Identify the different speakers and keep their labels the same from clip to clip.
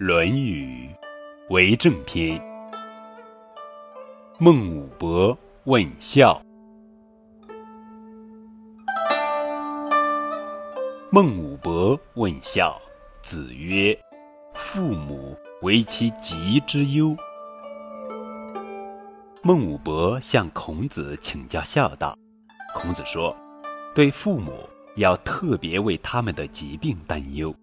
Speaker 1: 《论语·为政篇》：孟武伯问孝。孟武伯问孝，子曰：“父母为其疾之忧。”孟武伯向孔子请教孝道，孔子说：“对父母要特别为他们的疾病担忧。”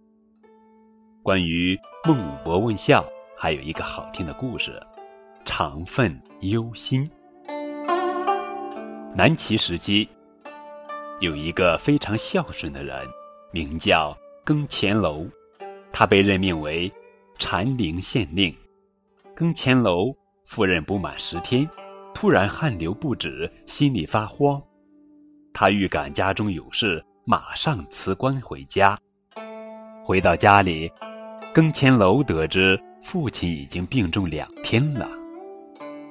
Speaker 1: 关于孟武伯问孝，还有一个好听的故事：常愤忧心。南齐时期，有一个非常孝顺的人，名叫更乾楼，他被任命为禅陵县令。更乾楼赴任不满十天，突然汗流不止，心里发慌。他预感家中有事，马上辞官回家。回到家里。更钱楼得知父亲已经病重两天了，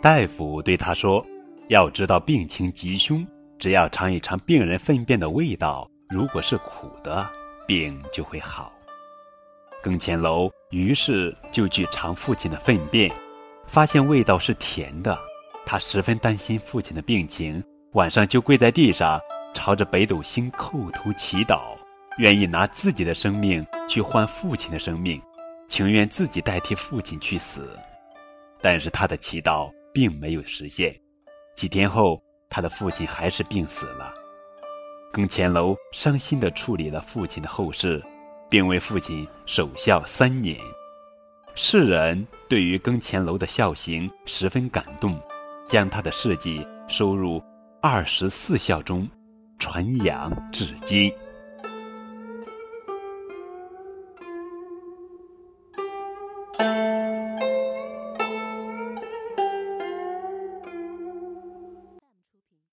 Speaker 1: 大夫对他说：“要知道病情吉凶，只要尝一尝病人粪便的味道，如果是苦的，病就会好。”更钱楼于是就去尝父亲的粪便，发现味道是甜的。他十分担心父亲的病情，晚上就跪在地上，朝着北斗星叩头祈祷，愿意拿自己的生命去换父亲的生命。情愿自己代替父亲去死，但是他的祈祷并没有实现。几天后，他的父亲还是病死了。更乾楼伤心地处理了父亲的后事，并为父亲守孝三年。世人对于更乾楼的孝行十分感动，将他的事迹收入《二十四孝》中，传扬至今。